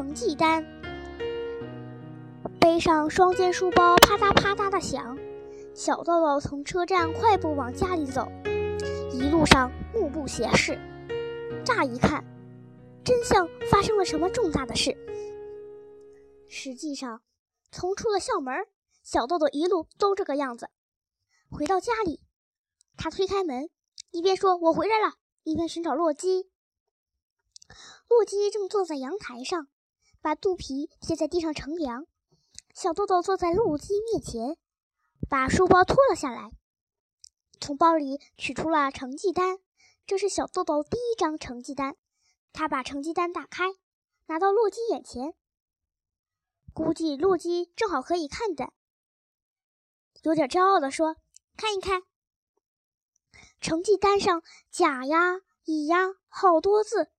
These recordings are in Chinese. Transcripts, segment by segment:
成绩单，背上双肩书包啪嗒啪嗒的响。小豆豆从车站快步往家里走，一路上目不斜视，乍一看，真像发生了什么重大的事。实际上，从出了校门，小豆豆一路都这个样子。回到家里，他推开门，一边说“我回来了”，一边寻找洛基。洛基正坐在阳台上，把肚皮贴在地上乘凉。小豆豆坐在洛基面前，把书包脱了下来，从包里取出了成绩单。这是小豆豆第一张成绩单。他把成绩单打开，拿到洛基眼前。估计洛基正好可以看的，有点骄傲地说。看一看，成绩单上甲呀、乙呀，好多字。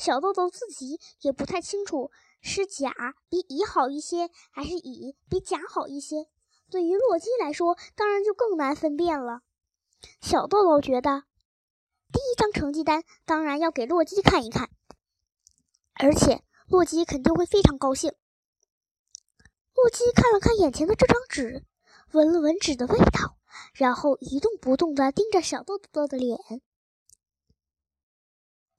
小豆豆自己也不太清楚是甲比乙好一些，还是乙比甲好一些。对于洛基来说，当然就更难分辨了。小豆豆觉得，第一张成绩单当然要给洛基看一看，而且洛基肯定会非常高兴。洛基看了看眼前的这张纸，闻了闻纸的味道。然后一动不动地盯着小豆豆的脸。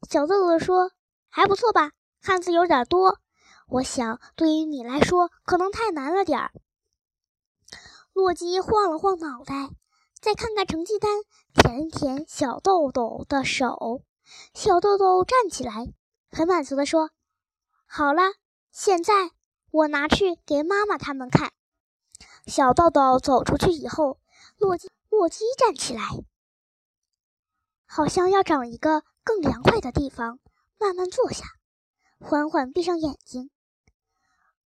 小豆豆说：“还不错吧？汉字有点多，我想对于你来说可能太难了点儿。”洛基晃了晃脑袋，再看看成绩单，舔舔小豆豆的手。小豆豆站起来，很满足地说：“好了，现在我拿去给妈妈他们看。”小豆豆走出去以后。洛基，洛基站起来，好像要找一个更凉快的地方，慢慢坐下，缓缓闭上眼睛。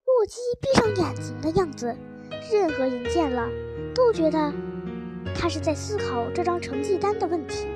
洛基闭上眼睛的样子，任何人见了都觉得他是在思考这张成绩单的问题。